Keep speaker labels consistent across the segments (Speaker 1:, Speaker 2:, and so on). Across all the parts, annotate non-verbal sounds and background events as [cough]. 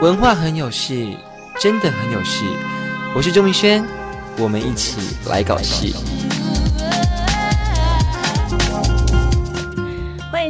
Speaker 1: 文化很有戏，真的很有戏。我是周明轩，我们一起来搞事。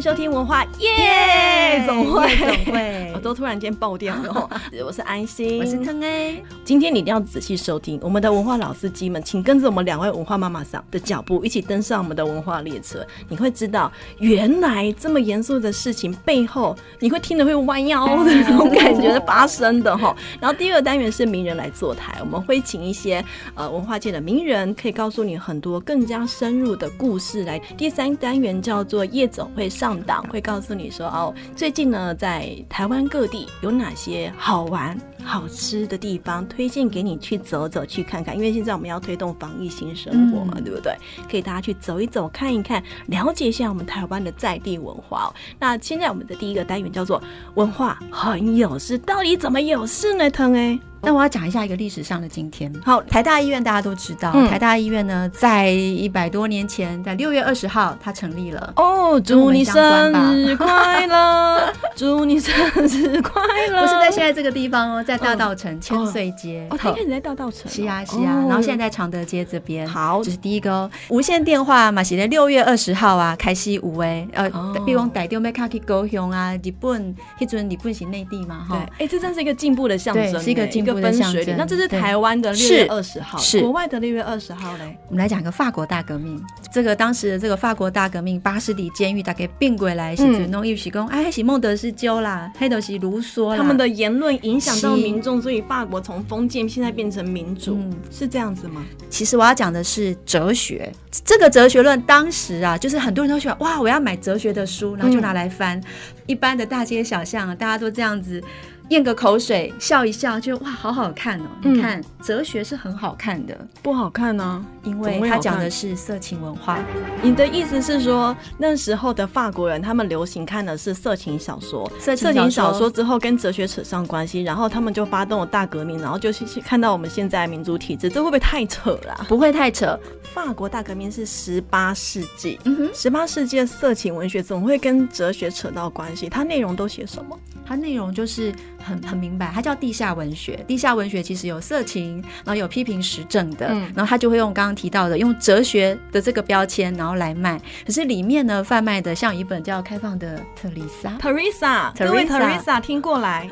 Speaker 2: 迎收听文化夜总会，
Speaker 3: 总会，[laughs]
Speaker 2: 我都突然间爆掉了。[laughs] 我是安心，
Speaker 3: 我是腾 A。
Speaker 2: 今天你一定要仔细收听我们的文化老司机们，请跟着我们两位文化妈妈桑的脚步，一起登上我们的文化列车。你会知道，原来这么严肃的事情背后，你会听得会弯腰的 [laughs] 那种感觉发生的哈。然后第二个单元是名人来坐台，我们会请一些呃文化界的名人，可以告诉你很多更加深入的故事来。第三单元叫做夜总会。上档会告诉你说哦，最近呢，在台湾各地有哪些好玩、好吃的地方，推荐给你去走走、去看看。因为现在我们要推动防疫新生活嘛，嗯、对不对？可以大家去走一走、看一看，了解一下我们台湾的在地文化哦。那现在我们的第一个单元叫做文化很有事，到底怎么有事呢？腾 A。
Speaker 3: 那我要讲一下一个历史上的今天。好，台大医院大家都知道，嗯、台大医院呢，在一百多年前，在六月二十号，它成立了。
Speaker 2: 哦，祝你生日快乐！[laughs] 祝你生日快乐！
Speaker 3: 不是在现在这个地方哦，在大稻埕、哦、千岁街。
Speaker 2: 哦，它一开始在大稻城。
Speaker 3: 是啊，是啊。然后现在在常德街这边。
Speaker 2: 好，
Speaker 3: 这是第一个哦。无线电话嘛，写在六月二十号啊，开西五诶。呃，比如台中要卡去高雄啊，日本，迄阵日本是内地嘛，哈。
Speaker 2: 对哎，这真是一个进步的象征，
Speaker 3: 是一个进步的象征。
Speaker 2: 这是台湾的六月二十号，是国外的六月二十号嘞。
Speaker 3: 我们来讲个法国大革命，这个当时的这个法国大革命，巴士底监狱大概并过来是主弄一起攻，哎，是孟德斯鸠啦，黑德是卢梭，
Speaker 2: 他们的言论影响到民众，所以法国从封建现在变成民主，嗯是这样子吗？
Speaker 3: 其实我要讲的是哲学，这个哲学论当时啊，就是很多人都喜欢哇，我要买哲学的书，然后就拿来翻，一般的大街小巷，大家都这样子。咽个口水，笑一笑，就哇，好好看哦！嗯、你看，哲学是很好看的，
Speaker 2: 不好看呢、啊？
Speaker 3: 因为他讲的是色情文化。
Speaker 2: 你的意思是说，那时候的法国人他们流行看的是色情小说，
Speaker 3: 色情小
Speaker 2: 说，之后跟哲学扯上关系，然后他们就发动了大革命，然后就去看到我们现在民主体制，这会不会太扯了、啊？
Speaker 3: 不会太扯。
Speaker 2: 法国大革命是十八世纪，十八世纪的色情文学总会跟哲学扯到关系？它内容都写什么？
Speaker 3: 它内容就是很很明白，它叫地下文学。地下文学其实有色情，然后有批评时政的，嗯、然后他就会用刚刚提到的用哲学的这个标签，然后来卖。可是里面呢，贩卖的像一本叫《开放的特丽莎》
Speaker 2: ，Teresa，各位 Teresa 听过来，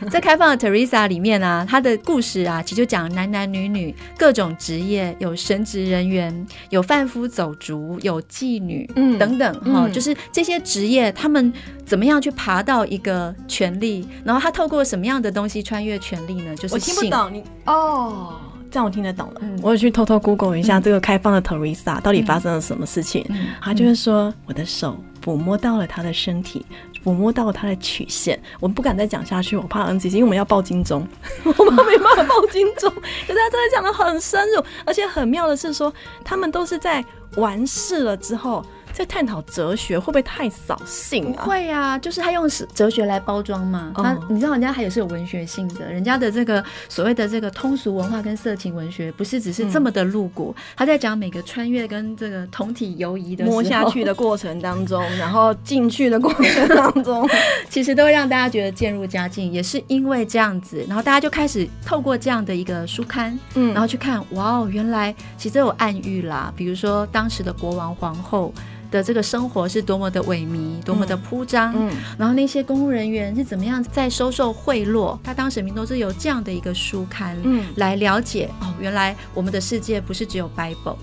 Speaker 2: [laughs]
Speaker 3: 在《开放的 Teresa》里面啊，他的故事啊，其实就讲男男女女各种职业，有神职人员，有贩夫走卒，有妓女，嗯，等等，哈、嗯，就是这些职业，他们怎么样去爬到一个。权力，然后他透过什么样的东西穿越权力呢？就是
Speaker 2: 我听不懂你哦，这样我听得懂了。嗯、我有去偷偷 Google 一下这个开放的 Teresa 到底发生了什么事情。他就是说，我的手抚摸到了他的身体，抚摸到了他的曲线。我不敢再讲下去，我怕 NCC，因为我们要报金钟，[laughs] 我怕没办法报金钟。可是他真的讲的很深入，而且很妙的是说，他们都是在完事了之后。在探讨哲学会不会太扫兴啊？
Speaker 3: 不会啊，就是他用哲学来包装嘛。他、哦、你知道人家还也是有文学性的，人家的这个所谓的这个通俗文化跟色情文学，不是只是这么的露骨。嗯、他在讲每个穿越跟这个同体游移的
Speaker 2: 摸下去的过程当中，然后进去的过程当中，[laughs]
Speaker 3: 其实都会让大家觉得渐入佳境。也是因为这样子，然后大家就开始透过这样的一个书刊，嗯，然后去看，哇哦，原来其实有暗喻啦。比如说当时的国王皇后。的这个生活是多么的萎靡，多么的铺张，嗯，嗯，然后那些公务人员是怎么样在收受贿赂？他当时民都是有这样的一个书刊，嗯，来了解哦，原来我们的世界不是只有 Bible，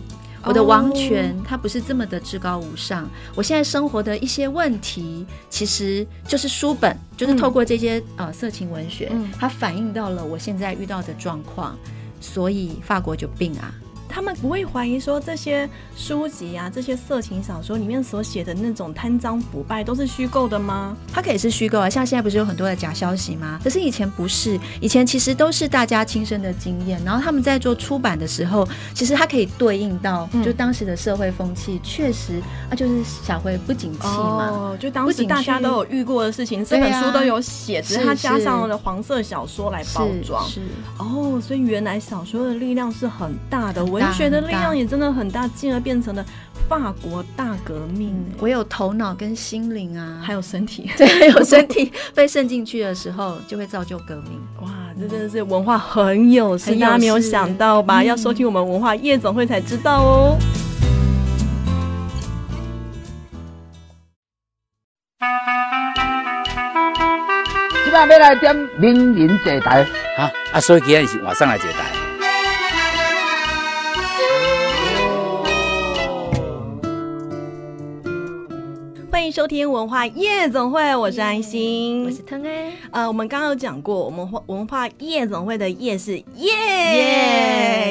Speaker 3: 我的王权它不是这么的至高无上，我现在生活的一些问题其实就是书本，就是透过这些呃色情文学，它反映到了我现在遇到的状况，所以法国就病啊。
Speaker 2: 他们不会怀疑说，这些书籍啊，这些色情小说里面所写的那种贪赃腐败都是虚构的吗？
Speaker 3: 它可以是虚构啊，像现在不是有很多的假消息吗？可是以前不是，以前其实都是大家亲身的经验，然后他们在做出版的时候，其实它可以对应到就当时的社会风气，确实啊，就是小会不景气嘛，
Speaker 2: 哦，就当时大家都有遇过的事情，这本书都有写，只是它加上了黄色小说来包装，是哦，所以原来小说的力量是很大的。文学的力量也真的很大，进而变成了法国大革命，
Speaker 3: 我有头脑跟心灵啊，
Speaker 2: 还有身体，[laughs]
Speaker 3: 对，还有身体被渗进去的时候，就会造就革命。[laughs]
Speaker 2: 哇，这真的是文化很有事，大家没有想到吧？嗯、要收听我们文化夜总会才知道哦。
Speaker 4: 今晚要来点名人坐台，
Speaker 5: 啊啊，所以今天是晚上来坐台。
Speaker 2: 欢迎收听文化夜总会，我是安心，
Speaker 3: 我是腾哎。
Speaker 2: 呃，我们刚刚有讲过，我们文化夜总会的夜是耶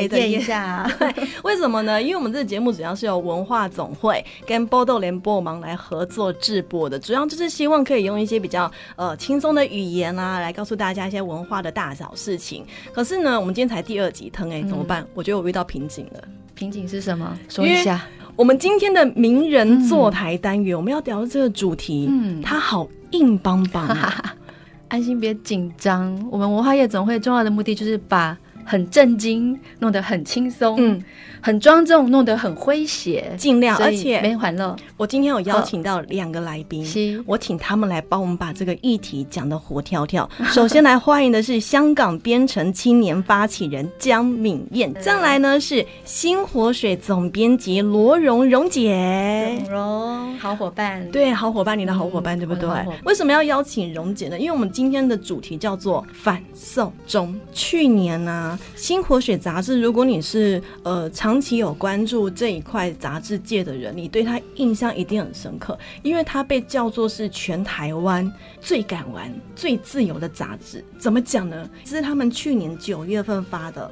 Speaker 2: 耶
Speaker 3: 的夜下，[laughs]
Speaker 2: 为什么呢？因为我们这个节目主要是由文化总会跟波豆联播网来合作制播的，主要就是希望可以用一些比较呃轻松的语言啊，来告诉大家一些文化的大小事情。可是呢，我们今天才第二集，腾哎怎么办？嗯、我觉得我遇到瓶颈了。
Speaker 3: 瓶颈是什么？说一下。[laughs]
Speaker 2: 我们今天的名人坐台单元，嗯、我们要聊的这个主题，嗯，它好硬邦邦啊！[laughs]
Speaker 3: 安心别紧张，我们文化夜总会重要的目的就是把很震惊弄得很轻松，嗯。很庄重，弄得很诙谐，
Speaker 2: 尽量，而且
Speaker 3: 没欢乐。
Speaker 2: 我今天有邀请到两个来宾，我请他们来帮我们把这个议题讲得活跳跳。首先来欢迎的是香港编程青年发起人江敏燕，[laughs] 再来呢是新活水总编辑罗蓉蓉姐，
Speaker 3: 蓉蓉好伙伴，
Speaker 2: 对，好伙伴，你的好伙伴，对不对？为什么要邀请蓉姐呢？因为我们今天的主题叫做反送中。去年呢、啊，新活水杂志，如果你是呃长长期有关注这一块杂志界的人，你对他印象一定很深刻，因为它被叫做是全台湾最敢玩、最自由的杂志。怎么讲呢？这是他们去年九月份发的。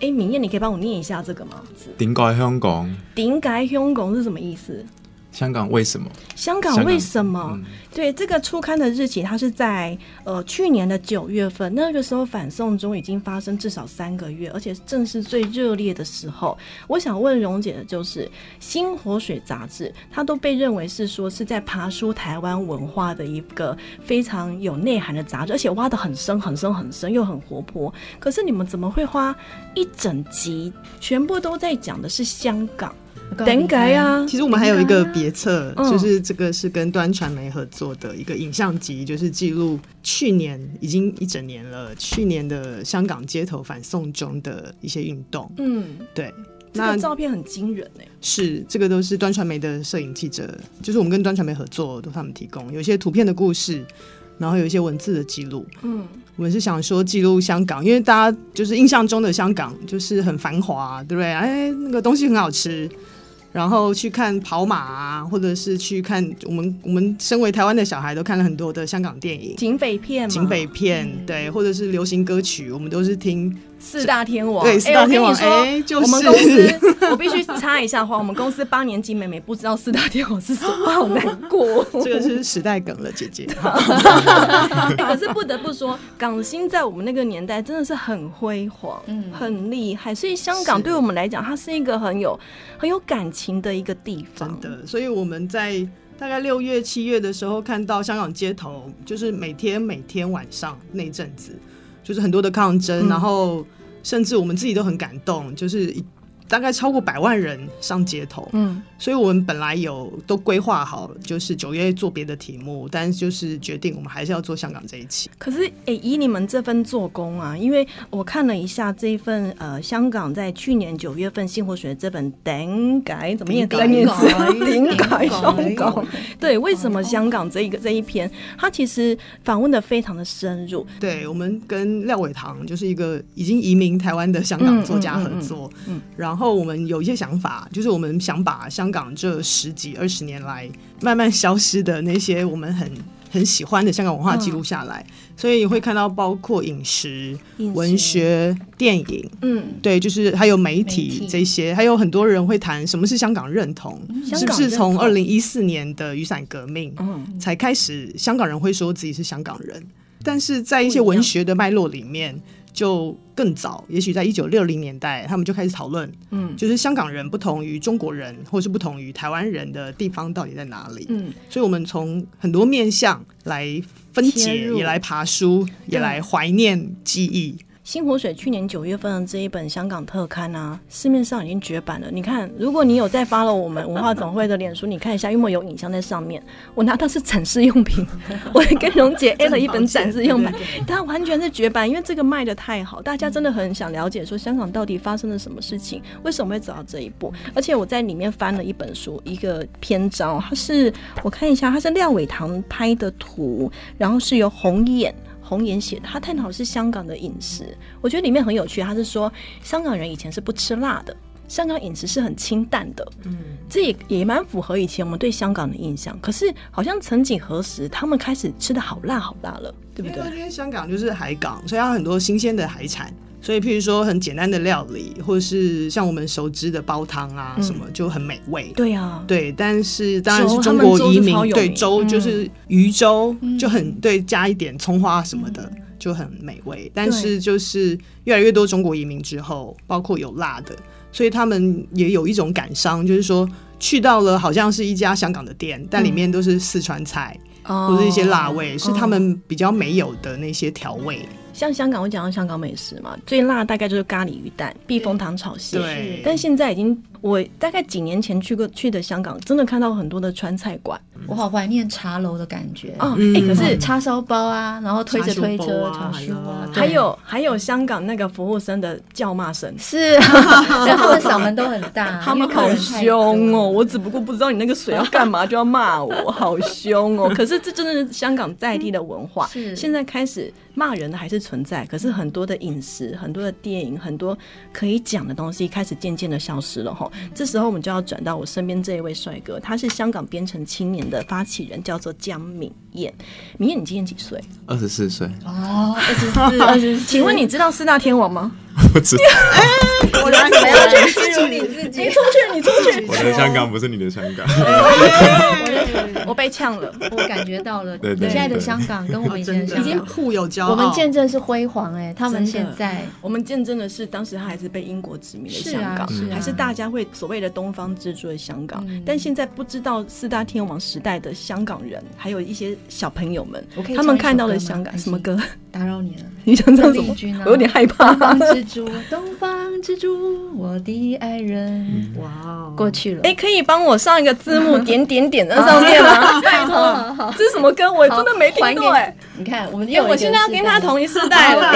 Speaker 2: 哎，明艳，你可以帮我念一下这个吗？
Speaker 6: 点解香港？
Speaker 2: 点解香港是什么意思？
Speaker 6: 香港为什么？
Speaker 2: 香港为什么？嗯、对，这个初刊的日期，它是在呃去年的九月份，那个时候反送中已经发生至少三个月，而且正是最热烈的时候。我想问蓉姐的就是，《新活水》杂志，它都被认为是说是在爬梳台湾文化的一个非常有内涵的杂志，而且挖的很深、很深、很深，又很活泼。可是你们怎么会花一整集全部都在讲的是香港？点解啊？
Speaker 7: 其实我们还有一个别册，嗯、就是这个是跟端传媒合作的一个影像集，就是记录去年已经一整年了，去年的香港街头反送中的一些运动。嗯，对，
Speaker 2: 那照片很惊人哎。
Speaker 7: 是，这个都是端传媒的摄影记者，就是我们跟端传媒合作，都他们提供，有一些图片的故事，然后有一些文字的记录。嗯，我们是想说记录香港，因为大家就是印象中的香港就是很繁华，对不对？哎，那个东西很好吃。然后去看跑马啊，或者是去看我们我们身为台湾的小孩都看了很多的香港电影，
Speaker 2: 警匪片，
Speaker 7: 警匪片，嗯、对，或者是流行歌曲，我们都是听。
Speaker 2: 四大天王，
Speaker 7: 对，四大天王。哎、
Speaker 2: 欸，就是我们公司，我必须插一下话，我们公司八年级妹妹不知道四大天王是什么，好难过。[laughs]
Speaker 7: 这个是时代梗了，姐姐。[laughs]
Speaker 2: 可是不得不说，港星在我们那个年代真的是很辉煌，嗯，很厉害。所以香港对我们来讲，它是一个很有很有感情的一个地方。
Speaker 7: 真的，所以我们在大概六月、七月的时候，看到香港街头，就是每天每天晚上那阵子。就是很多的抗争，嗯、然后甚至我们自己都很感动，就是大概超过百万人上街头。嗯。所以我们本来有都规划好，就是九月做别的题目，但是就是决定我们还是要做香港这一期。
Speaker 2: 可是，哎、欸，以你们这份做工啊，因为我看了一下这一份呃，香港在去年九月份新活水这本点解怎么念？点解香港？[laughs] 对，为什么香港这一个这一篇，它其实访问的非常的深入。
Speaker 7: 对，我们跟廖伟棠就是一个已经移民台湾的香港作家合作，嗯，嗯，嗯，嗯，然后我们有一些想法，就是我们想把香港这十几二十年来慢慢消失的那些我们很很喜欢的香港文化记录下来，嗯、所以你会看到包括饮食、饮食文学、电影，嗯，对，就是还有媒体这些，还有很多人会谈什么是香港认同，嗯、是不是从二零一四年的雨伞革命，嗯，才开始香港人会说自己是香港人，但是在一些文学的脉络里面。就更早，也许在一九六零年代，他们就开始讨论，嗯，就是香港人不同于中国人，或是不同于台湾人的地方到底在哪里？嗯，所以我们从很多面向来分解，也来爬书，也来怀念记忆。
Speaker 2: 新火水去年九月份的这一本香港特刊啊，市面上已经绝版了。你看，如果你有在 follow 我们文化总会的脸书，你看一下有没有影像在上面。我拿到是展示用品，[laughs] 我跟蓉姐 A 了一本展示用品，[laughs] 它完全是绝版，因为这个卖的太好，大家真的很想了解说香港到底发生了什么事情，为什么会走到这一步。而且我在里面翻了一本书，一个篇章，它是我看一下，它是廖伟棠拍的图，然后是由红眼。红岩写的，他探讨的是香港的饮食，我觉得里面很有趣。他是说，香港人以前是不吃辣的，香港饮食是很清淡的，嗯，这也也蛮符合以前我们对香港的印象。可是好像曾几何时，他们开始吃的好辣好辣了，对不对？
Speaker 7: 因为香港就是海港，所以有很多新鲜的海产。所以，譬如说很简单的料理，或者是像我们熟知的煲汤啊，什么、嗯、就很美味。
Speaker 2: 对呀、啊，
Speaker 7: 对。但是当然是中国移民对粥就是鱼粥，嗯、就很对，加一点葱花什么的、嗯、就很美味。但是就是越来越多中国移民之后，包括有辣的，所以他们也有一种感伤，就是说去到了好像是一家香港的店，但里面都是四川菜、嗯、或者一些辣味，哦、是他们比较没有的那些调味。
Speaker 2: 像香港，我讲到香港美食嘛，最辣大概就是咖喱鱼蛋、避风塘炒蟹。但现在已经，我大概几年前去过去的香港，真的看到很多的川菜馆。
Speaker 3: 我好怀念茶楼的感觉
Speaker 2: 哦，哎，可是
Speaker 3: 叉烧包啊，然后推着推车，
Speaker 2: 还有还有香港那个服务生的叫骂声，
Speaker 3: 是，他们嗓门都很大，[laughs]
Speaker 2: 他们好凶哦。我只不过不知道你那个水要干嘛，就要骂我，好凶哦。[laughs] 可是这真的是香港在地的文化，现在开始骂人的还是存在，可是很多的饮食、很多的电影、很多可以讲的东西，开始渐渐的消失了哈。这时候我们就要转到我身边这一位帅哥，他是香港编程青年的发起人，叫做江敏燕。敏燕，你今年几岁？
Speaker 6: 二十四岁。
Speaker 2: 哦，二十四，[laughs] 二十四。请问你知道四大天王吗？[laughs]
Speaker 6: 不知道。
Speaker 2: 我来，[laughs] 你出去，你
Speaker 6: 的香港不是你的香港。[laughs]
Speaker 2: 我被呛了，
Speaker 3: 我感觉到了。对对。现在的香港跟我们以前的香港
Speaker 7: 已经互有交。
Speaker 3: 我们见证是辉煌哎，他们现在，
Speaker 2: 我们见证的是当时他还是被英国殖民的香港，还是大家会所谓的东方之珠的香港。但现在不知道四大天王时代的香港人，还有一些小朋友们，他们看到了香港什么歌？
Speaker 3: 打扰你了，[laughs]
Speaker 2: 你想唱什么？我有点害怕。
Speaker 3: 东方之珠，[laughs] 东方之珠，我的爱人。哇哦，过去了。
Speaker 2: 哎，可以帮我上一个字幕，点点点在上面吗？[laughs] 拜托，这是什么歌？我真的没听过。哎，
Speaker 3: 你看，我们
Speaker 2: 因为我现在要跟他同一世代了。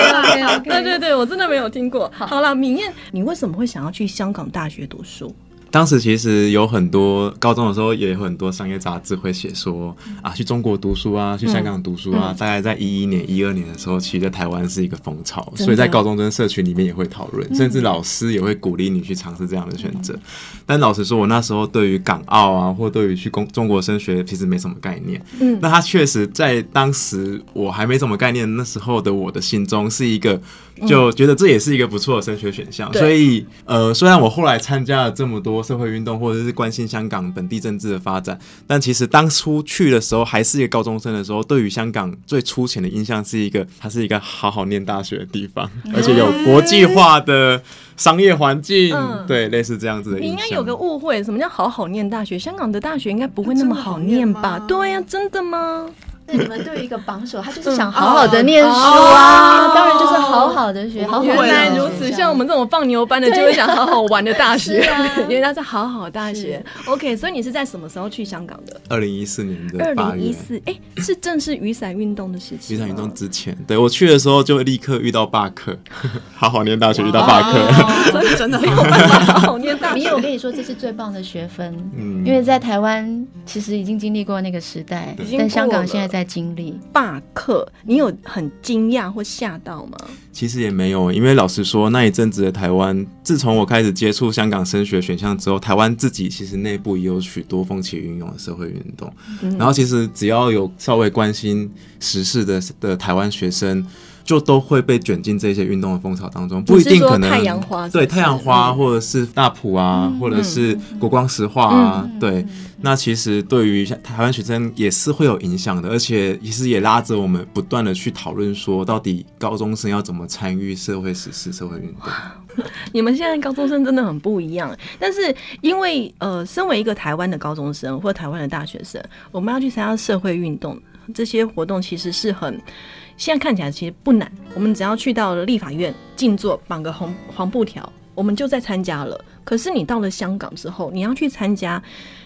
Speaker 2: 对对对，我真的没有听过。好了，敏燕，你为什么会想要去香港大学读书？
Speaker 6: 当时其实有很多高中的时候，也有很多商业杂志会写说啊，去中国读书啊，去香港读书啊。大概在一一年、一二年的时候，其实在台湾是一个风潮，所以在高中生社群里面也会讨论，甚至老师也会鼓励你去尝试这样的选择。但老实说，我那时候对于港澳啊，或对于去中中国升学，其实没什么概念。嗯，那他确实在当时我还没什么概念，那时候的我的心中是一个。就觉得这也是一个不错的升学选项，所以呃，虽然我后来参加了这么多社会运动，或者是关心香港本地政治的发展，但其实当初去的时候，还是一个高中生的时候，对于香港最粗浅的印象是一个，它是一个好好念大学的地方，[laughs] 而且有国际化的商业环境，对，类似这样子的。
Speaker 2: 你应该有个误会，什么叫好好念大学？香港的大学应该不会那么好念吧？对呀，真的吗？
Speaker 3: 那你们对于一个榜首，他就是想好好的念书啊，当然就是好好的学好。
Speaker 2: 原来如此，像我们这种放牛班的，就会想好好玩的大学。[laughs] 原来是好好大学。OK，所以你是在什么时候去香港的？
Speaker 6: 二零一四年的
Speaker 2: 二零一四，哎，是正是雨伞运动的时期。
Speaker 6: 雨伞运动之前，对我去的时候就立刻遇到罢课，[laughs] 好好念大学遇到罢课，
Speaker 2: 所以 [laughs] 真的没有办法好好念大学。
Speaker 3: 因为我跟你说，这是最棒的学分，嗯因为在台湾其实已经经历过那个时代，但香港现在在。在经历
Speaker 2: 罢课，你有很惊讶或吓到吗？
Speaker 6: 其实也没有，因为老实说，那一阵子的台湾，自从我开始接触香港升学选项之后，台湾自己其实内部也有许多风起云涌的社会运动。嗯、然后，其实只要有稍微关心时事的的台湾学生。就都会被卷进这些运动的风潮当中，不一定可能
Speaker 2: 太阳花
Speaker 6: 对太阳花，或者是大埔啊，或者是国光石化啊，对，那其实对于台湾学生也是会有影响的，而且其实也拉着我们不断的去讨论说，到底高中生要怎么参与社会实事、社会运动。[laughs]
Speaker 2: 你们现在高中生真的很不一样，但是因为呃，身为一个台湾的高中生或台湾的大学生，我们要去参加社会运动这些活动，其实是很。现在看起来其实不难，我们只要去到立法院静坐，绑个红黄布条，我们就在参加了。可是你到了香港之后，你要去参加，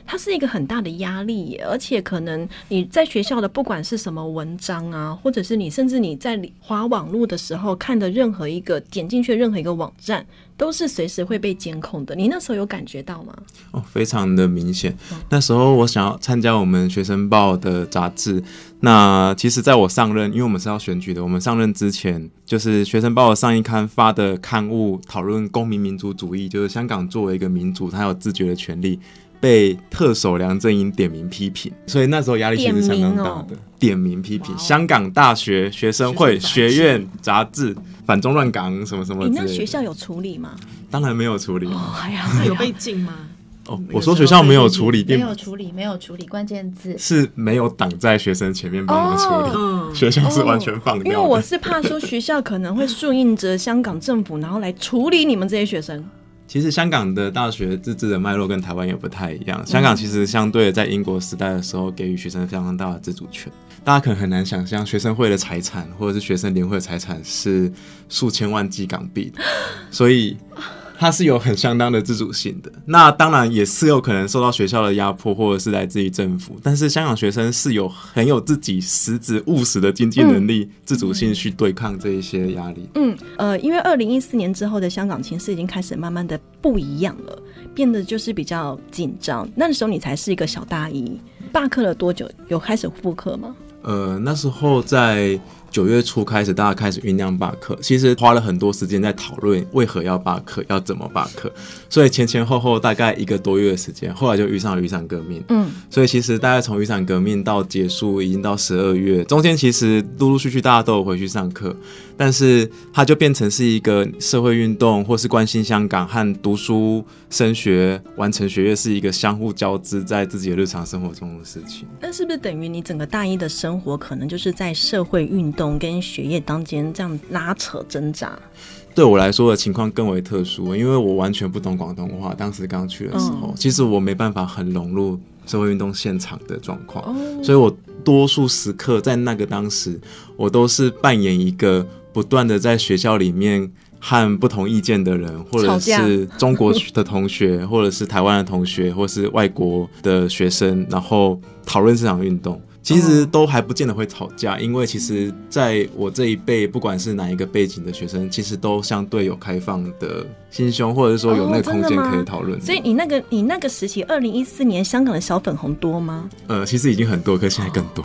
Speaker 2: 它是一个很大的压力，而且可能你在学校的不管是什么文章啊，或者是你甚至你在划网络的时候看的任何一个点进去的任何一个网站，都是随时会被监控的。你那时候有感觉到吗？
Speaker 6: 哦，非常的明显。那时候我想要参加我们学生报的杂志，那其实在我上任，因为我们是要选举的，我们上任之前，就是学生报的上一刊发的刊物讨论公民民主主义，就是香港。作为一个民主，他有自觉的权利，被特首梁振英点名批评，所以那时候压力其实相当大的。点名、哦、点名批评香港大学学生会学院杂志反中乱港什么什么。你
Speaker 2: 那学校有处理吗？
Speaker 6: 当然没有处理。
Speaker 2: 哦，哎呀，
Speaker 7: 有被禁吗？
Speaker 6: 哦，我说学校没有处理，
Speaker 3: 没有处理，没有处理，关键字
Speaker 6: 是没有挡在学生前面帮他们处理。哦、学校是完全放掉、哦。
Speaker 2: 因为我是怕说学校可能会顺应着香港政府，然后来处理你们这些学生。
Speaker 6: 其实香港的大学自治的脉络跟台湾也不太一样。香港其实相对在英国时代的时候，给予学生非常大的自主权。大家可能很难想象，学生会的财产或者是学生联会的财产是数千万计港币，所以。它是有很相当的自主性的，那当然也是有可能受到学校的压迫，或者是来自于政府。但是香港学生是有很有自己实质务实的经济能力、嗯、自主性去对抗这一些压力。
Speaker 2: 嗯，呃，因为二零一四年之后的香港情势已经开始慢慢的不一样了，变得就是比较紧张。那时候你才是一个小大一，罢课了多久？有开始复课吗？
Speaker 6: 呃，那时候在。九月初开始，大家开始酝酿罢课，其实花了很多时间在讨论为何要罢课，要怎么罢课，所以前前后后大概一个多月的时间，后来就遇上了雨伞革命。嗯，所以其实大概从雨伞革命到结束，已经到十二月，中间其实陆陆续续大家都有回去上课，但是它就变成是一个社会运动，或是关心香港和读书、升学、完成学业是一个相互交织在自己的日常生活中的事情。
Speaker 2: 那是不是等于你整个大一的生活可能就是在社会运动？跟学业当间这样拉扯挣扎，
Speaker 6: 对我来说的情况更为特殊，因为我完全不懂广东话。当时刚去的时候，嗯、其实我没办法很融入社会运动现场的状况，哦、所以我多数时刻在那个当时，我都是扮演一个不断的在学校里面和不同意见的人，或者是中国的同学，[laughs] 或者是台湾的同学，或是外国的学生，然后讨论这场运动。其实都还不见得会吵架，因为其实在我这一辈，不管是哪一个背景的学生，其实都相对有开放的心胸，或者说有那个空间可以讨论。
Speaker 2: 所以你那个你那个时期，二零一四年香港的小粉红多吗？
Speaker 6: 呃，其实已经很多，可是现在更多。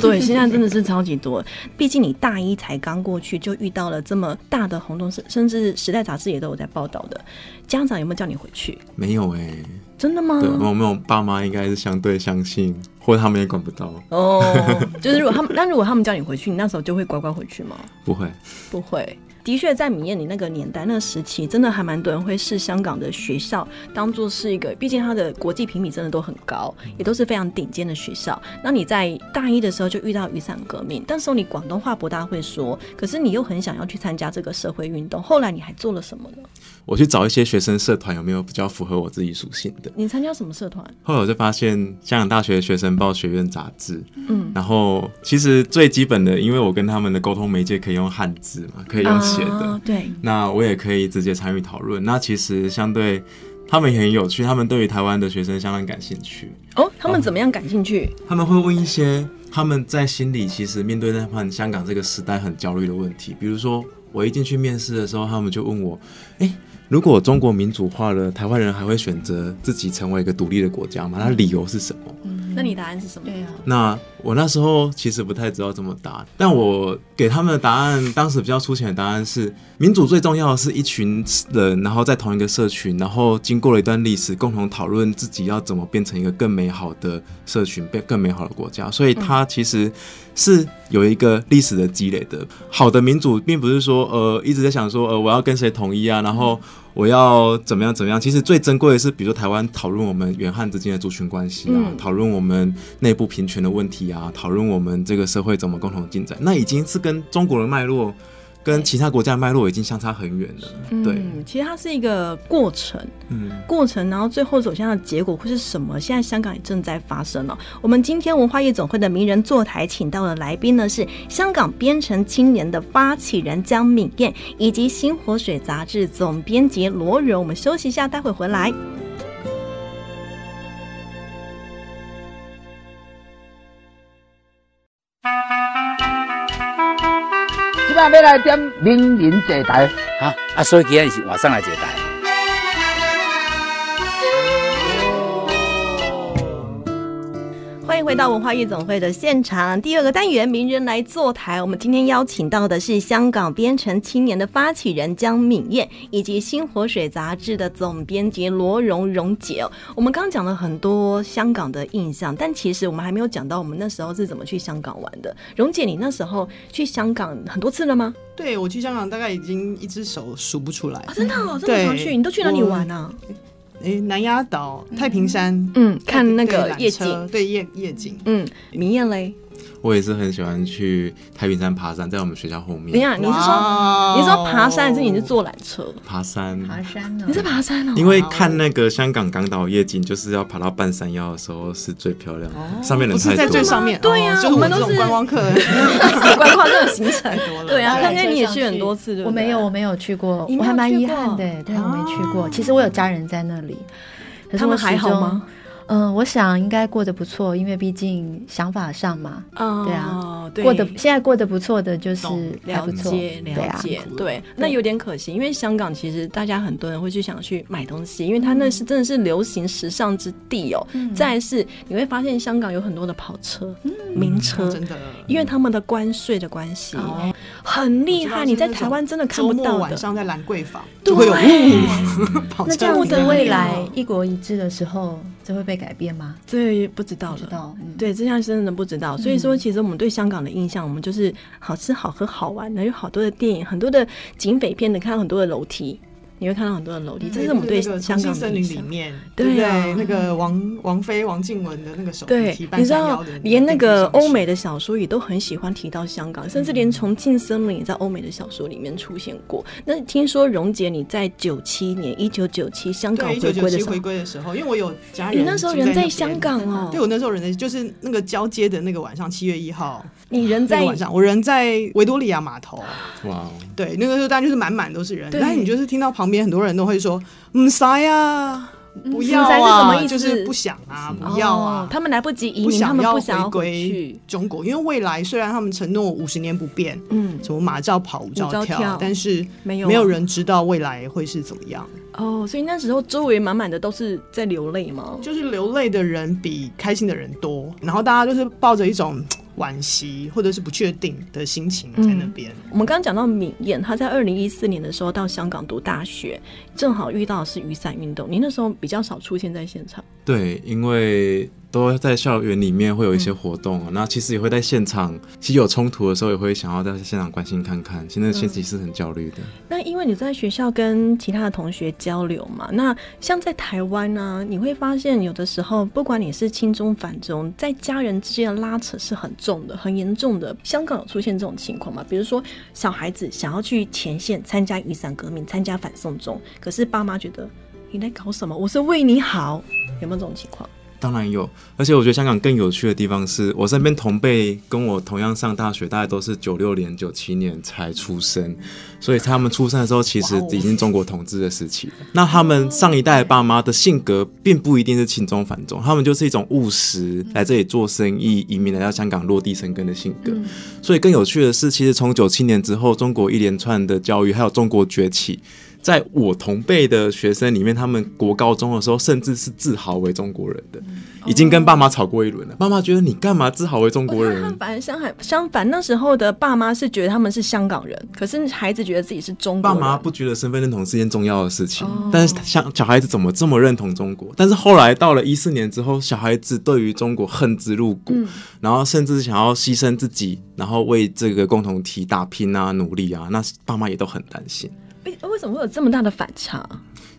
Speaker 2: 对，现在真的是超级多。[laughs] 毕竟你大一才刚过去，就遇到了这么大的轰动，甚至《时代》杂志也都有在报道的。家长有没有叫你回去？
Speaker 6: 没有哎、欸。
Speaker 2: 真的吗？
Speaker 6: 对，我没有爸妈应该是相对相信，或者他们也管不到。
Speaker 2: 哦，[laughs] 就是如果他们，那如果他们叫你回去，你那时候就会乖乖回去吗？
Speaker 6: 不会，
Speaker 2: 不会。的确，在米艳你那个年代、那个时期，真的还蛮多人会视香港的学校当做是一个，毕竟它的国际评比真的都很高，也都是非常顶尖的学校。那你在大一的时候就遇到雨伞革命，但是你广东话不大会说，可是你又很想要去参加这个社会运动。后来你还做了什么呢？
Speaker 6: 我去找一些学生社团，有没有比较符合我自己属性的？
Speaker 2: 你参加什么社团？
Speaker 6: 后来我就发现香港大学学生报学院杂志，嗯，然后其实最基本的，因为我跟他们的沟通媒介可以用汉字嘛，可以用写的，
Speaker 2: 啊，对，
Speaker 6: 那我也可以直接参与讨论。那其实相对他们也很有趣，他们对于台湾的学生相当感兴趣。
Speaker 2: 哦，他们怎么样感兴趣？
Speaker 6: 他们会问一些他们在心里其实面对那番香港这个时代很焦虑的问题，比如说我一进去面试的时候，他们就问我，哎。如果中国民主化了，台湾人还会选择自己成为一个独立的国家吗？那理由是什么？
Speaker 2: 嗯，那你答案是什么？对啊，
Speaker 6: 那我那时候其实不太知道怎么答，但我给他们的答案，当时比较粗浅的答案是：民主最重要的是一群人，然后在同一个社群，然后经过了一段历史，共同讨论自己要怎么变成一个更美好的社群，变更美好的国家。所以他其实。是有一个历史的积累的。好的民主，并不是说呃一直在想说呃我要跟谁统一啊，然后我要怎么样怎么样。其实最珍贵的是，比如说台湾讨论我们原汉之间的族群关系啊，讨论、嗯、我们内部平权的问题啊，讨论我们这个社会怎么共同进展，那已经是跟中国的脉络跟其他国家的脉络已经相差很远了。
Speaker 2: 嗯、
Speaker 6: 对，
Speaker 2: 其实它是一个过程，嗯，过程，然后最后走向的结果会是什么？现在香港也正在发生了。我们今天文化夜总会的名人坐台，请到的来宾呢是香港编程青年的发起人江敏燕，以及新火水杂志总编辑罗荣。我们休息一下，待会回
Speaker 4: 来。要来点名人坐台，
Speaker 5: 哈啊，所以今天是晚上来坐台。
Speaker 2: 欢迎回到文化夜总会的现场，第二个单元名人来坐台。我们今天邀请到的是香港编程青年的发起人江敏燕，以及新活水杂志的总编辑罗荣荣姐。我们刚刚讲了很多香港的印象，但其实我们还没有讲到我们那时候是怎么去香港玩的。荣姐，你那时候去香港很多次了吗？
Speaker 7: 对，我去香港大概已经一只手数不出来。
Speaker 2: 啊，真的哦，这么常去，你都去哪里玩啊？
Speaker 7: 哎，南丫岛、太平山，
Speaker 2: 嗯，看那个夜景，
Speaker 7: 对夜夜景，
Speaker 2: 嗯，明艳嘞。
Speaker 6: 我也是很喜欢去太平山爬山，在我们学校后面。
Speaker 2: 等一下，你是说你是说爬山，还是你是坐缆车？
Speaker 6: 爬山，
Speaker 3: 爬山呢？
Speaker 2: 你是爬山哦？
Speaker 6: 因为看那个香港港岛夜景，就是要爬到半山腰的时候是最漂亮的，上面人太多。
Speaker 7: 不是在最上面，
Speaker 2: 对呀，
Speaker 7: 就我们都是观光客，[laughs]
Speaker 2: 观光客行程多了。对啊，看见你也去很多次，
Speaker 3: 我没有，我没有去过，我还蛮遗憾的。对，我没去过。其实我有家人在那里，
Speaker 2: 他们还好吗？
Speaker 3: 嗯，我想应该过得不错，因为毕竟想法上嘛，
Speaker 2: 哦、
Speaker 3: 对啊，对过得现在过得不错的就是还不错，
Speaker 2: 了解了解，对，对，那有点可惜，因为香港其实大家很多人会去想去买东西，因为它那是真的是流行时尚之地哦。嗯、再来是你会发现香港有很多的跑车、嗯、名车，真的，因为他们的关税的关系，哦、很厉害，你在台湾真的看不到的。
Speaker 7: 晚上在兰桂坊
Speaker 2: 对
Speaker 7: 就会有 [laughs]
Speaker 3: 那这样子未来一国一制的时候，这会被改变吗？
Speaker 2: 这不知道了。
Speaker 3: 知道，嗯、
Speaker 2: 对，这项真的不知道。所以说，其实我们对香港的印象，我们就是好吃、好喝、好玩的，有好多的电影，很多的警匪片，能看到很多的楼梯。你会看到很多的楼梯，这是我们对香港
Speaker 7: 森林里面，对不对？那个王王菲、王静文的那个手
Speaker 2: 对，你知道，连那个欧美的小说也都很喜欢提到香港，甚至连重庆森林也在欧美的小说里面出现过。那听说蓉姐你在九七年，一九九七香港回归的时候，
Speaker 7: 回归的时候，因为我有家人，
Speaker 2: 你那时候人在香港哦。
Speaker 7: 对，我那时候人在，就是那个交接的那个晚上，七月一号，
Speaker 2: 你人在
Speaker 7: 晚上，我人在维多利亚码头。
Speaker 6: 哇，
Speaker 7: 对，那个时候当然就是满满都是人，但是你就是听到旁边很多人都会说。说唔使啊，不要啊，是什么意思？就是不想啊，不要啊，
Speaker 2: 他们来不及移民，他们不想
Speaker 7: 回归中国，因为未来虽然他们承诺五十年不变，嗯，什么马照跑，舞照跳，但是没有没有人知道未来会是怎么样。
Speaker 2: 哦，所以那时候周围满满的都是在流泪吗？
Speaker 7: 就是流泪的人比开心的人多，然后大家就是抱着一种。惋惜或者是不确定的心情在那边。
Speaker 2: 嗯。我们刚刚讲到敏燕，她在二零一四年的时候到香港读大学，正好遇到的是雨伞运动。你那时候比较少出现在现场。
Speaker 6: 对，因为。都在校园里面会有一些活动，嗯、那其实也会在现场，其实有冲突的时候也会想要在现场关心看看。现在心情是很焦虑的。
Speaker 2: 那因为你在学校跟其他的同学交流嘛，那像在台湾呢、啊，你会发现有的时候，不管你是亲中反中，在家人之间的拉扯是很重的、很严重的。香港有出现这种情况吗？比如说小孩子想要去前线参加雨伞革命、参加反送中，可是爸妈觉得你在搞什么？我是为你好，有没有这种情况？
Speaker 6: 当然有，而且我觉得香港更有趣的地方是，我身边同辈跟我同样上大学，大概都是九六年、九七年才出生，所以他们出生的时候其实已经中国统治的时期。那他们上一代的爸妈的性格并不一定是亲中反中，他们就是一种务实，来这里做生意、移民来到香港落地生根的性格。所以更有趣的是，其实从九七年之后，中国一连串的教育还有中国崛起。在我同辈的学生里面，他们国高中的时候，甚至是自豪为中国人的，已经跟爸妈吵过一轮了。爸妈觉得你干嘛自豪为中国人？[laughs]
Speaker 2: 反而相反，相反那时候的爸妈是觉得他们是香港人，可是孩子觉得自己是中国人。
Speaker 6: 爸妈不觉得身份认同是件重要的事情，但是像小孩子怎么这么认同中国？但是后来到了一四年之后，小孩子对于中国恨之入骨，然后甚至想要牺牲自己，然后为这个共同体打拼啊、努力啊，那爸妈也都很担心。
Speaker 2: 为为什么会有这么大的反差？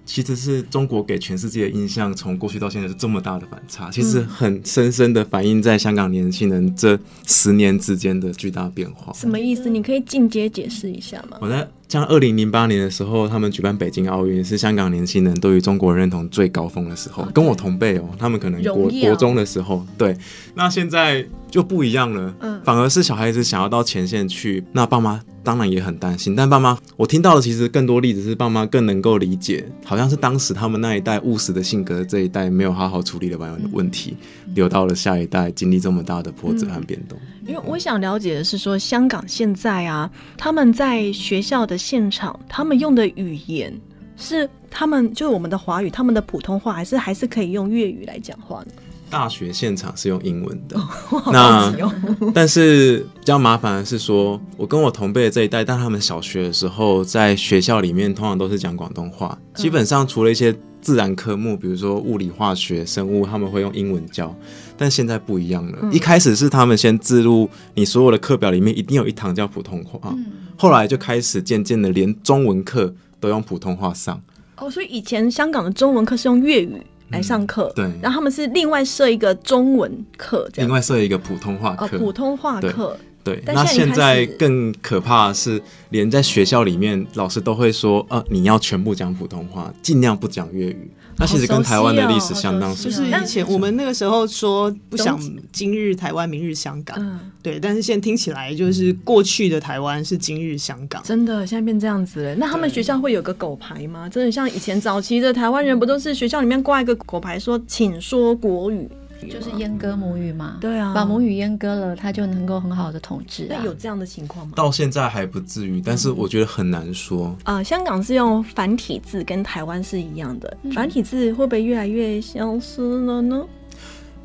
Speaker 6: 其实是中国给全世界的印象，从过去到现在是这么大的反差，其实很深深的反映在香港年轻人这十年之间的巨大变化。
Speaker 2: 什么意思？你可以进阶解释一下吗？
Speaker 6: 我在像二零零八年的时候，他们举办北京奥运，是香港年轻人对于中国认同最高峰的时候，跟我同辈哦，他们可能国国中的时候，对，那现在就不一样了，嗯，反而是小孩子想要到前线去，那爸妈。当然也很担心，但爸妈，我听到的其实更多例子是爸妈更能够理解，好像是当时他们那一代务实的性格这一代没有好好处理的完问题，留到了下一代经历这么大的波折和变动。
Speaker 2: 因为我想了解的是说，香港现在啊，他们在学校的现场，他们用的语言是他们就是我们的华语，他们的普通话，还是还是可以用粤语来讲话呢？
Speaker 6: 大学现场是用英文的，[laughs] 那 [laughs] [laughs] 但是比较麻烦的是说，我跟我同辈的这一代，但他们小学的时候在学校里面通常都是讲广东话，基本上除了一些自然科目，比如说物理、化学、生物，他们会用英文教。但现在不一样了，一开始是他们先置入你所有的课表里面一定有一堂叫普通话，后来就开始渐渐的连中文课都用普通话上。
Speaker 2: 哦，所以以前香港的中文课是用粤语。来上课，对，然后他们是另外设一个中文课，
Speaker 6: 另外设一个普通话课，
Speaker 2: 普通话课，
Speaker 6: 对。那现在更可怕的是，连在学校里面，老师都会说，呃，你要全部讲普通话，尽量不讲粤语。那其实跟台湾的历史相当熟悉，
Speaker 7: 就是以前我们那个时候说不想今日台湾，明日香港，嗯对。但是现在听起来就是过去的台湾是今日香港，
Speaker 2: 真的现在变这样子了。那他们学校会有个狗牌吗？真的像以前早期的台湾人，不都是学校里面挂一个狗牌，说请说国语。
Speaker 3: 就是阉割母语嘛，
Speaker 2: 对啊，
Speaker 3: 把母语阉割了，他就能够很好的统治啊。
Speaker 2: 那有这样的情况吗？
Speaker 6: 到现在还不至于，但是我觉得很难说。
Speaker 2: 啊、嗯呃，香港是用繁体字，跟台湾是一样的，繁体字会不会越来越消失了呢？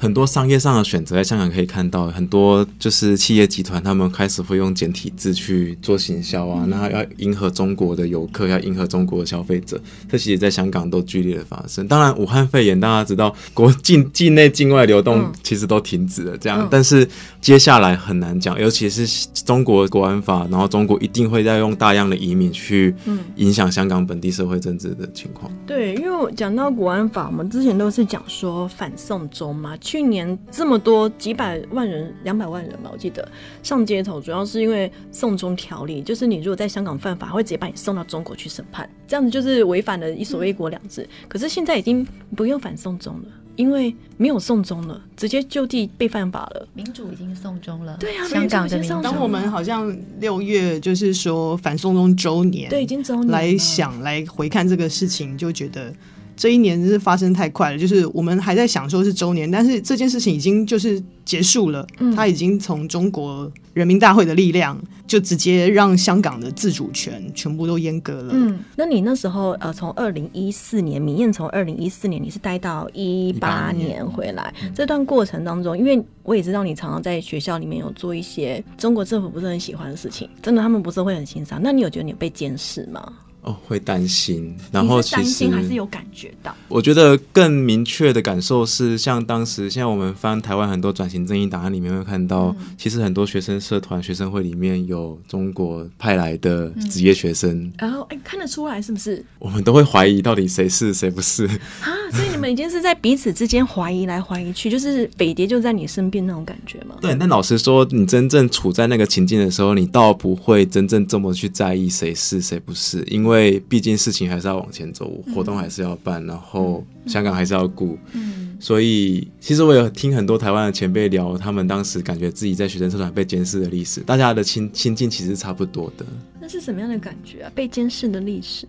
Speaker 6: 很多商业上的选择，在香港可以看到，很多就是企业集团，他们开始会用简体字去做行销啊，那要迎合中国的游客，要迎合中国的消费者，这其实在香港都剧烈的发生。当然，武汉肺炎大家知道，国境 [laughs] 境内境外流动其实都停止了，这样，但是接下来很难讲，尤其是中国国安法，然后中国一定会再用大量的移民去影响香港本地社会政治的情况。
Speaker 2: 对，因为我讲到国安法，我们之前都是讲说反送中嘛。去年这么多几百万人、两百万人吧，我记得上街头，主要是因为送中条例，就是你如果在香港犯法，会直接把你送到中国去审判，这样子就是违反了一所谓一国两制。可是现在已经不用反送中了，因为没有送中了，直接就地被犯法了。
Speaker 3: 民主已经送中了，
Speaker 2: 对啊，
Speaker 3: 香港的民主。
Speaker 7: 当我们好像六月就是说反送中周年，
Speaker 2: 对，已经周年
Speaker 7: 来想来回看这个事情，就觉得。这一年是发生太快了，就是我们还在想说是周年，但是这件事情已经就是结束了。嗯，他已经从中国人民大会的力量，就直接让香港的自主权全部都阉割了。
Speaker 2: 嗯，那你那时候呃，从二零一四年，明艳从二零一四年你是待到一八年回来，这段过程当中，因为我也知道你常常在学校里面有做一些中国政府不是很喜欢的事情，真的他们不是会很欣赏。那你有觉得你有被监视吗？
Speaker 6: 哦，会担心，然后其实担
Speaker 2: 心还是有感觉到。
Speaker 6: 我觉得更明确的感受是，像当时现在我们翻台湾很多转型正义档案里面会看到，嗯、其实很多学生社团、学生会里面有中国派来的职业学生，
Speaker 2: 然后哎，看得出来是不是？
Speaker 6: 我们都会怀疑到底谁是谁不是
Speaker 2: 啊？所以你们已经是在彼此之间怀疑来怀疑去，[laughs] 就是匪谍就在你身边那种感觉吗？
Speaker 6: 对，但老实说，你真正处在那个情境的时候，你倒不会真正这么去在意谁是谁不是，因为。因为毕竟事情还是要往前走，活动还是要办，然后香港还是要顾，嗯所以其实我有听很多台湾的前辈聊，他们当时感觉自己在学生社团被监视的历史，大家的心心境其实差不多的。
Speaker 2: 那是什么样的感觉啊？被监视的历史，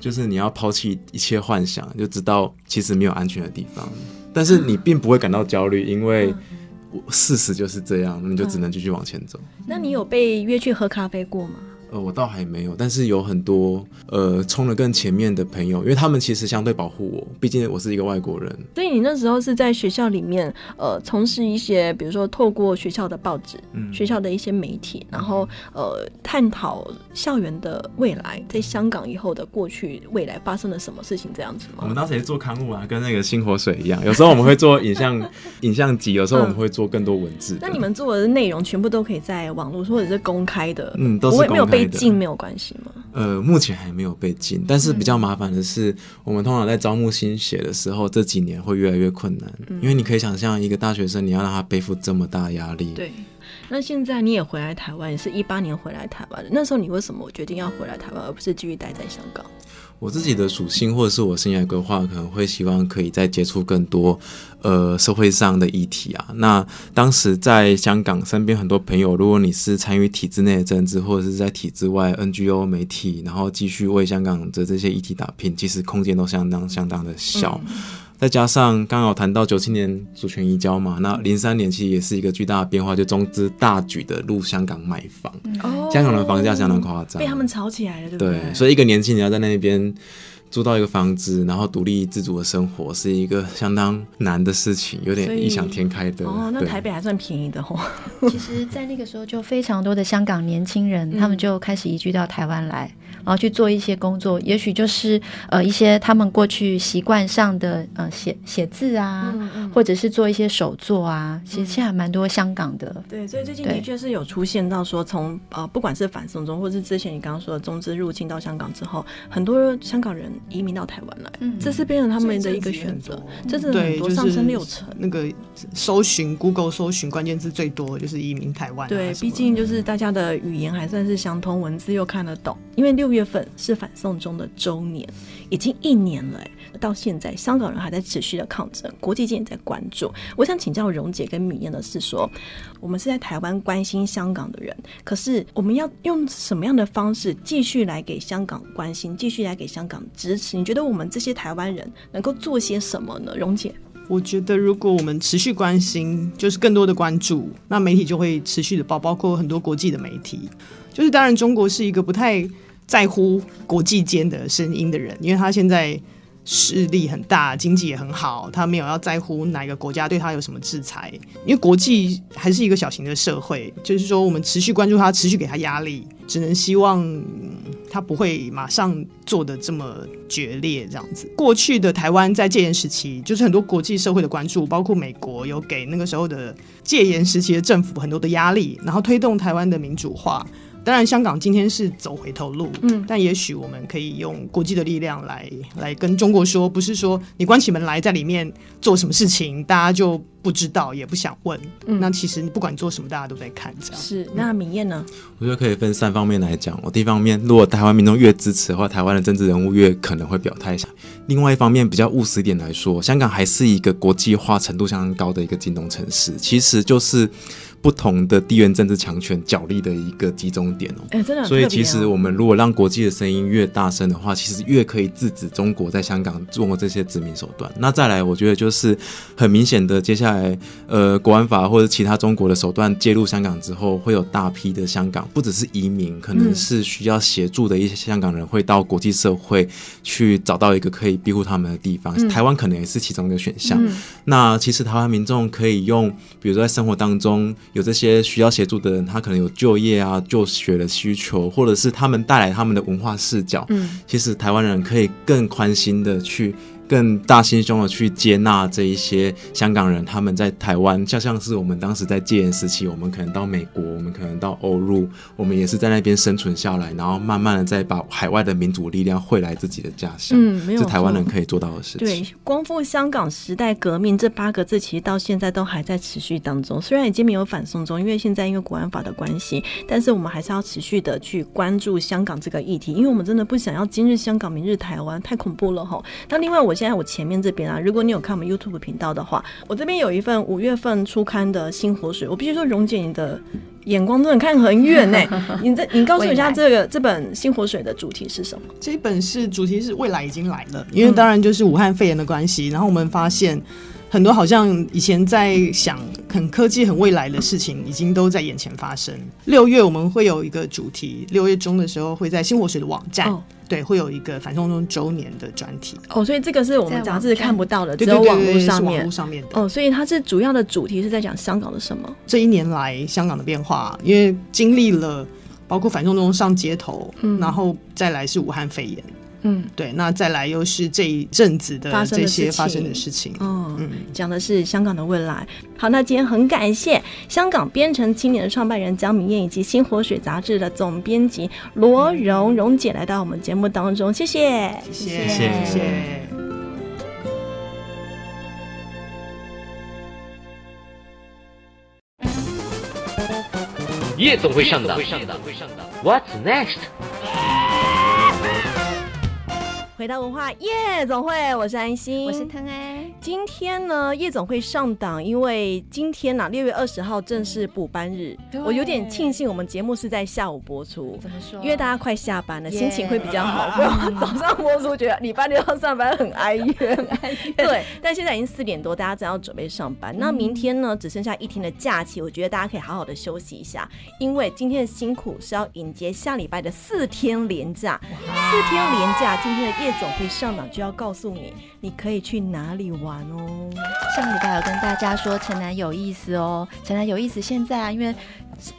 Speaker 6: 就是你要抛弃一切幻想，就知道其实没有安全的地方，但是你并不会感到焦虑，因为事实就是这样，你就只能继续往前走。
Speaker 2: 那你有被约去喝咖啡过吗？
Speaker 6: 呃，我倒还没有，但是有很多呃冲得更前面的朋友，因为他们其实相对保护我，毕竟我是一个外国人。
Speaker 2: 所以你那时候是在学校里面，呃，从事一些，比如说透过学校的报纸、嗯、学校的一些媒体，然后呃探讨校园的未来，在香港以后的过去未来发生了什么事情这样子吗？
Speaker 6: 我们当时也做刊物啊，跟那个星火水一样，有时候我们会做影像 [laughs] 影像集，有时候我们会做更多文字、嗯。那
Speaker 2: 你们做的内容全部都可以在网络或者是公开的，
Speaker 6: 嗯，都是公开的。
Speaker 2: 没有被禁没有关系吗？
Speaker 6: 呃，目前还没有被禁，但是比较麻烦的是，我们通常在招募新血的时候，这几年会越来越困难，因为你可以想象，一个大学生你要让他背负这么大压力。
Speaker 2: 对。那现在你也回来台湾，也是一八年回来台湾的。那时候你为什么决定要回来台湾，而不是继续待在香港？
Speaker 6: 我自己的属性或者是我生涯规划，可能会希望可以再接触更多呃社会上的议题啊。那当时在香港身边很多朋友，如果你是参与体制内的政治，或者是在体制外 NGO 媒体，然后继续为香港的这些议题打拼，其实空间都相当相当的小。再加上刚好谈到九七年主权移交嘛，那零三年其实也是一个巨大的变化，就中资大举的入香港买房，嗯、香港的房价相当夸张，
Speaker 2: 被他们炒起来了，对不对？
Speaker 6: 对，所以一个年轻人要在那边租到一个房子，然后独立自主的生活，是一个相当难的事情，有点异想天开的。
Speaker 2: 哦，那台北还算便宜的哦。
Speaker 3: 其实，在那个时候，就非常多的香港年轻人，他们就开始移居到台湾来。然后去做一些工作，也许就是呃一些他们过去习惯上的呃写写字啊，嗯嗯、或者是做一些手作啊。其实现在还蛮多香港的。
Speaker 2: 对，所以最近的确是有出现到说从，从呃不管是反送中，或者是之前你刚刚说的中资入境到香港之后，很多香港人移民到台湾来，嗯、这是变成他们的一个选择。这是很多上升六成。
Speaker 7: 那个搜寻 Google 搜寻关键字最多就是移民台湾。
Speaker 2: 对，毕竟就是大家的语言还算是相通，文字又看得懂，因为六。六月份是反送中的周年，已经一年了。到现在，香港人还在持续的抗争，国际间也在关注。我想请教荣姐跟米燕的是说，我们是在台湾关心香港的人，可是我们要用什么样的方式继续来给香港关心，继续来给香港支持？你觉得我们这些台湾人能够做些什么呢？荣姐，
Speaker 7: 我觉得如果我们持续关心，就是更多的关注，那媒体就会持续的报，包括很多国际的媒体。就是当然，中国是一个不太。在乎国际间的声音的人，因为他现在势力很大，经济也很好，他没有要在乎哪个国家对他有什么制裁，因为国际还是一个小型的社会，就是说我们持续关注他，持续给他压力，只能希望他不会马上做得这么决裂这样子。过去的台湾在戒严时期，就是很多国际社会的关注，包括美国有给那个时候的戒严时期的政府很多的压力，然后推动台湾的民主化。当然，香港今天是走回头路，嗯，但也许我们可以用国际的力量来来跟中国说，不是说你关起门来在里面做什么事情，大家就不知道，也不想问。嗯，那其实你不管做什么，大家都在看这样。
Speaker 2: 是，那明燕呢？
Speaker 6: 我觉得可以分三方面来讲。我第一方面，如果台湾民众越支持的话，台湾的政治人物越可能会表态一下。另外一方面，比较务实一点来说，香港还是一个国际化程度相当高的一个金融城市，其实就是。不同的地缘政治强权角力的一个集中点哦，
Speaker 2: 哎，真的，
Speaker 6: 所以其实我们如果让国际的声音越大声的话，其实越可以制止中国在香港做这些殖民手段。那再来，我觉得就是很明显的，接下来呃，国安法或者其他中国的手段介入香港之后，会有大批的香港，不只是移民，可能是需要协助的一些香港人会到国际社会去找到一个可以庇护他们的地方。嗯、台湾可能也是其中一个选项。嗯、那其实台湾民众可以用，比如说在生活当中。有这些需要协助的人，他可能有就业啊、就学的需求，或者是他们带来他们的文化视角。嗯，其实台湾人可以更宽心的去。更大心胸的去接纳这一些香港人，他们在台湾，就像是我们当时在戒严时期，我们可能到美国，我们可能到欧陆，我们也是在那边生存下来，然后慢慢的再把海外的民主力量汇来自己的家乡。嗯，没有，是台湾人可以做到的事情。
Speaker 2: 对，光复香港时代革命这八个字，其实到现在都还在持续当中。虽然已经没有反送中，因为现在因为国安法的关系，但是我们还是要持续的去关注香港这个议题，因为我们真的不想要今日香港，明日台湾，太恐怖了哈。那另外我。现在我前面这边啊，如果你有看我们 YouTube 频道的话，我这边有一份五月份出刊的新活水。我必须说，蓉姐你的眼光真的看很远呢。[laughs] 你这，你告诉一下这个这本新活水的主题是什么？
Speaker 7: 这一本是主题是未来已经来了，因为当然就是武汉肺炎的关系，然后我们发现很多好像以前在想很科技、很未来的事情，已经都在眼前发生。六月我们会有一个主题，六月中的时候会在新火水的网站。哦对，会有一个反送中周年的专题
Speaker 2: 哦，所以这个是我们杂志看不到的，只有网络上面。
Speaker 7: 网络上面的
Speaker 2: 哦，所以它是主要的主题是在讲香港的什么？
Speaker 7: 这一年来香港的变化，因为经历了包括反送中上街头，嗯，然后再来是武汉肺炎，嗯，对。那再来又是这一阵子的这些发生的事情，
Speaker 2: 嗯嗯，讲的是香港的未来。好，那今天很感谢香港编程青年的创办人江明燕以及新活水杂志的总编辑罗蓉蓉姐来到我们节目当中，谢谢，
Speaker 7: 谢谢，谢谢。
Speaker 8: 夜总会上的，What's next？
Speaker 2: 回到文化夜总会，我是安心，
Speaker 3: 我是腾哎。
Speaker 2: 今天呢，夜总会上档，因为今天呢、啊，六月二十号正是补班日，我有点庆幸我们节目是在下午播出。
Speaker 3: 怎么说？
Speaker 2: 因为大家快下班了，心情会比较好。[laughs] 不然早上播出，觉得礼拜六要上班很哀怨。[laughs] [laughs] 对，但现在已经四点多，大家正要准备上班。那明天呢，只剩下一天的假期，我觉得大家可以好好的休息一下，因为今天的辛苦是要迎接下礼拜的四天连假。四天连假，今天的夜。总会上档就要告诉你，你可以去哪里玩哦。
Speaker 3: 上礼拜有跟大家说城南有意思哦，城南有意思。现在啊，因为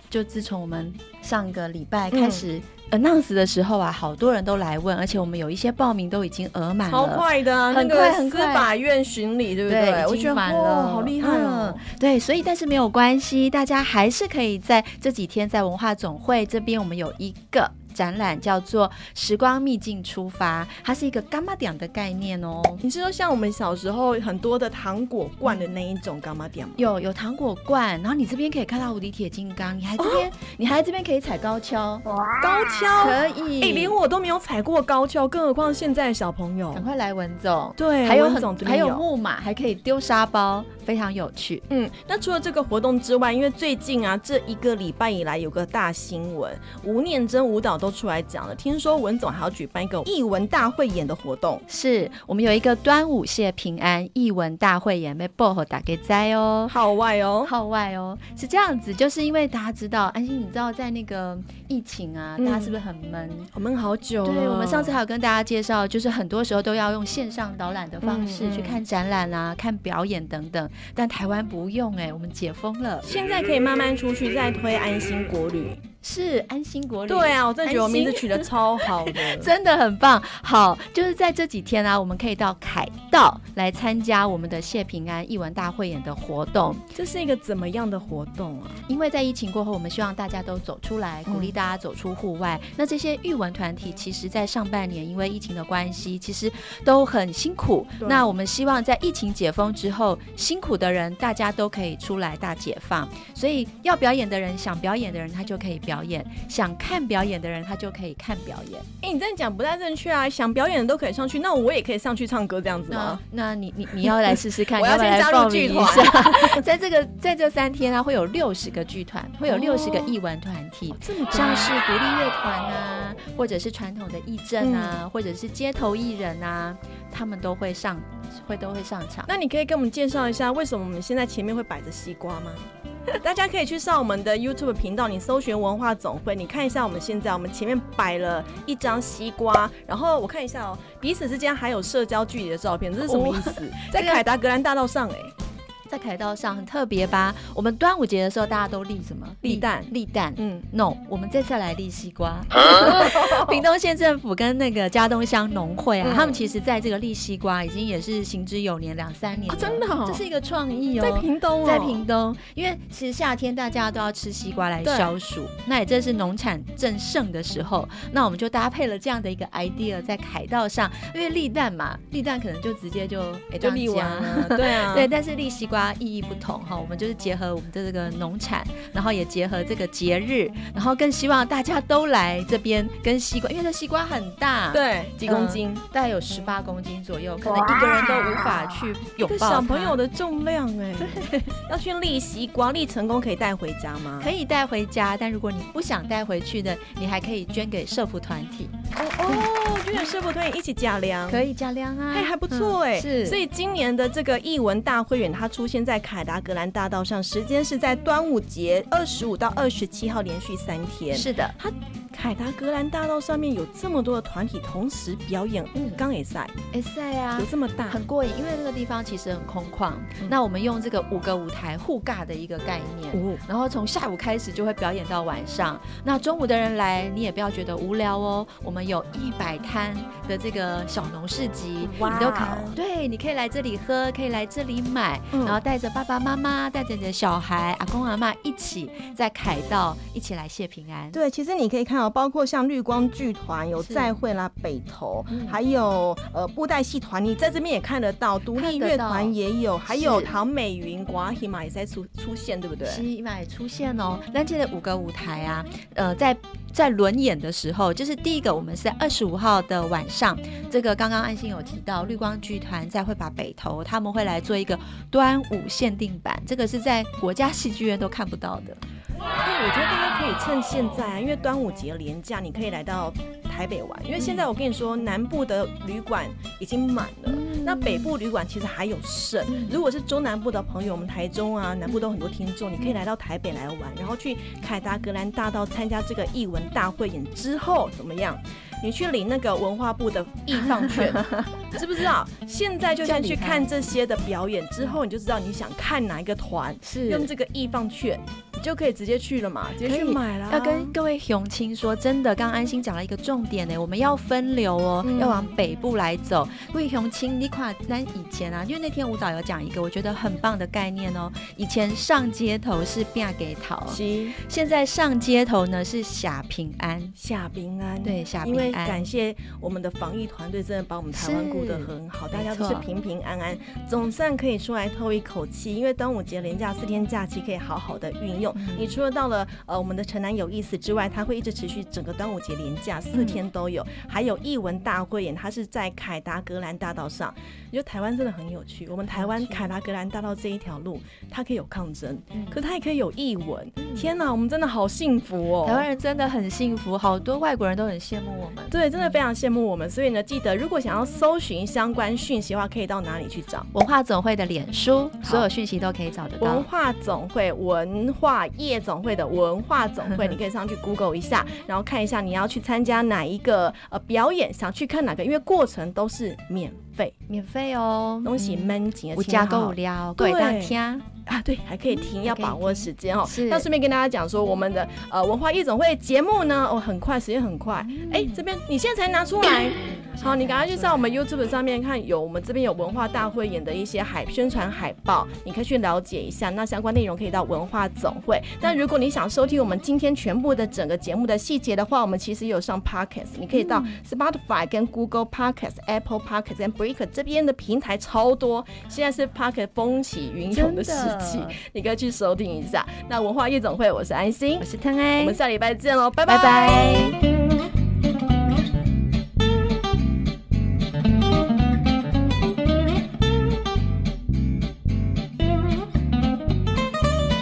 Speaker 3: 就自从我们上个礼拜开始 announce 的时候啊，嗯、好多人都来问，而且我们有一些报名都已经额满了，
Speaker 2: 超快的、啊，很快很快。司法院巡礼对不对？
Speaker 3: 对，已经满了，
Speaker 2: 好厉害哦、嗯。
Speaker 3: 对，所以但是没有关系，大家还是可以在这几天在文化总会这边，我们有一个。展览叫做《时光秘境出发》，它是一个柑仔店的概念哦。
Speaker 2: 你是说像我们小时候很多的糖果罐的那一种柑仔店吗？
Speaker 3: 有有糖果罐，然后你这边可以看到无敌铁金刚，你还这边、哦、你还这边可以踩高跷，
Speaker 2: 高跷
Speaker 3: 可以。
Speaker 2: 哎、欸，连我都没有踩过高跷，更何况现在的小朋友。
Speaker 3: 赶快来文总，
Speaker 2: 对，
Speaker 3: 还有很还有木马，还可以丢沙包，非常有趣。
Speaker 2: 嗯，那除了这个活动之外，因为最近啊这一个礼拜以来有个大新闻，吴念真舞蹈都出来讲了。听说文总还要举办一个艺文大汇演的活动，
Speaker 3: 是我们有一个端午谢平安艺文大汇演，被薄荷打给栽哦，
Speaker 2: 号外哦，
Speaker 3: 号外哦，是这样子，就是因为大家知道，安心，你知道在那个疫情啊，大家是不是很闷？
Speaker 2: 我闷好久。
Speaker 3: 对，我们上次还有跟大家介绍，就是很多时候都要用线上导览的方式去看展览啊、看表演等等，但台湾不用哎、欸，我们解封了，
Speaker 2: 现在可以慢慢出去，再推安心国旅。
Speaker 3: 是安心国旅，
Speaker 2: 对啊，我真的觉得我名字取得超好的，[laughs]
Speaker 3: 真的很棒。好，就是在这几天啊，我们可以到凯道来参加我们的谢平安艺文大汇演的活动。
Speaker 2: 这是一个怎么样的活动啊？
Speaker 3: 因为在疫情过后，我们希望大家都走出来，鼓励大家走出户外。嗯、那这些艺文团体，其实在上半年因为疫情的关系，其实都很辛苦。那我们希望在疫情解封之后，辛苦的人大家都可以出来大解放。所以要表演的人，想表演的人，他就可以表。表演想看表演的人，他就可以看表演。
Speaker 2: 哎、欸，你这样讲不太正确啊！想表演的都可以上去，那我也可以上去唱歌这样子吗？
Speaker 3: 那，那你你你要来试试看，[laughs]
Speaker 2: 我要先加入剧团。
Speaker 3: 在 [laughs] 这个在这三天啊，会有六十个剧团，会有六十个艺文团体，这么像是独立乐团啊，或者是传统的艺阵啊、嗯，或者是街头艺人啊，他们都会上，会都会上场。
Speaker 2: 那你可以跟我们介绍一下，为什么我们现在前面会摆着西瓜吗？[laughs] 大家可以去上我们的 YouTube 频道，你搜寻文化总会，你看一下我们现在我们前面摆了一张西瓜，然后我看一下哦，彼此之间还有社交距离的照片，这是什么意思？哦、在凯达格兰大道上哎、欸。
Speaker 3: 在凯道上很特别吧？我们端午节的时候，大家都立什么？
Speaker 2: 立蛋，
Speaker 3: 立蛋。嗯，no，我们这次来立西瓜。[laughs] 屏东县政府跟那个嘉东乡农会啊、嗯，他们其实在这个立西瓜已经也是行之有年两三年、哦。真的、哦，这是一个创意哦。
Speaker 2: 在屏东、哦，
Speaker 3: 在屏东，因为其实夏天大家都要吃西瓜来消暑，那也正是农产正盛的时候。那我们就搭配了这样的一个 idea，在凯道上，因为立蛋嘛，立蛋可能就直接就哎就立完了，对啊，[laughs] 对，但是立西瓜。意义不同哈，我们就是结合我们的这个农产，然后也结合这个节日，然后更希望大家都来这边跟西瓜，因为这西瓜很大，
Speaker 2: 对，几公斤，
Speaker 3: 呃、大概有十八公斤左右，可能一个人都无法去拥抱
Speaker 2: 小朋友的重量哎，对，[laughs] 要去立西瓜，立成功可以带回家吗？
Speaker 3: 可以带回家，但如果你不想带回去的，你还可以捐给社福团体。
Speaker 2: 哦哦，居然社福团体一起加粮，
Speaker 3: 可以加粮啊，
Speaker 2: 还还不错哎、嗯，
Speaker 3: 是，
Speaker 2: 所以今年的这个艺文大会员，它出现在凯达格兰大道上，时间是在端午节二十五到二十七号，连续三天。
Speaker 3: 是的，
Speaker 2: 它凯达格兰大道上面有这么多的团体同时表演，嗯，刚也赛，
Speaker 3: 也赛啊，
Speaker 2: 有这么大，
Speaker 3: 很过瘾，因为那个地方其实很空旷。嗯、那我们用这个五个舞台互尬的一个概念，哦、然后从下午开始就会表演到晚上。那中午的人来，你也不要觉得无聊哦。我们有一百摊的这个小农市集，哇你都可以，对，你可以来这里喝，可以来这里买，嗯、然后带着爸爸妈妈，带着你的小孩，阿公阿妈一起在凯道一起来谢平安。
Speaker 2: 对，其实你可以看到，包括像绿光剧团有再会啦，北投，嗯、还有呃布袋戏团，你在这边也看得到，独立乐团也有，还有唐美云、寡喜嘛也在出出现，对不对？
Speaker 3: 是嘛也出现哦。那这的五个舞台啊，呃，在在轮演的时候，就是第一个，我们是在二十五号的晚上，这个刚刚安心有提到，绿光剧团在会把北投他们会来做一个端午限定版，这个是在国家戏剧院都看不到的。
Speaker 2: 对，我觉得大家可以趁现在啊，因为端午节连假，你可以来到台北玩。因为现在我跟你说，南部的旅馆已经满了，那北部旅馆其实还有剩。如果是中南部的朋友，我们台中啊，南部都有很多听众，你可以来到台北来玩，然后去凯达格兰大道参加这个艺文大汇演之后怎么样？你去领那个文化部的艺放券，[laughs] 知不知道？现在就先去看这些的表演之后，你就知道你想看哪一个团，是用这个艺放券。就可以直接去了嘛，直接去买了。
Speaker 3: 要跟各位雄亲说，真的，刚刚安心讲了一个重点呢，我们要分流哦，嗯、要往北部来走。各位乡亲，你看，咱以前啊，因为那天舞蹈有讲一个我觉得很棒的概念哦。以前上街头是变给桃，是现在上街头呢是下平安，
Speaker 2: 下平安，
Speaker 3: 对，下平安。
Speaker 2: 因为感谢我们的防疫团队，真的把我们台湾顾得很好，大家都是平平安安，总算可以出来透一口气。因为端午节连假四天假期，可以好好的运用。你除了到了呃我们的城南有意思之外，它会一直持续整个端午节连假四天都有，还有艺文大汇演，它是在凯达格兰大道上。我觉得台湾真的很有趣，我们台湾凯达格兰大道这一条路，它可以有抗争，可它也可以有艺文。天哪，我们真的好幸福哦！
Speaker 3: 台湾人真的很幸福，好多外国人都很羡慕我们。
Speaker 2: 对，真的非常羡慕我们。所以呢，记得如果想要搜寻相关讯息的话，可以到哪里去找？
Speaker 3: 文化总会的脸书，所有讯息都可以找得到。
Speaker 2: 文化总会文化夜总会的文化总会，[laughs] 你可以上去 Google 一下，然后看一下你要去参加哪一个呃表演，想去看哪个，因为过程都是免费，
Speaker 3: 免费哦，
Speaker 2: 东西闷紧，
Speaker 3: 无价购无聊，对，大听
Speaker 2: 啊，对，还可以听，要把握时间哦。是，那顺便跟大家讲说，我们的呃文化夜总会节目呢，哦，很快，时间很快，哎，这边你现在才拿出来。好，你赶快去上我们 YouTube 上面看，有我们这边有文化大会演的一些海宣传海报，你可以去了解一下。那相关内容可以到文化总会。但如果你想收听我们今天全部的整个节目的细节的话，我们其实有上 Podcast，你可以到 Spotify 跟 Google Podcast、Apple Podcast 跟 Breaker 这边的平台超多。现在是 Podcast 风起云涌的时你可以去收听一下。那文化夜总会，我是安心，
Speaker 3: 我是汤安，
Speaker 2: 我们下礼拜见喽。拜拜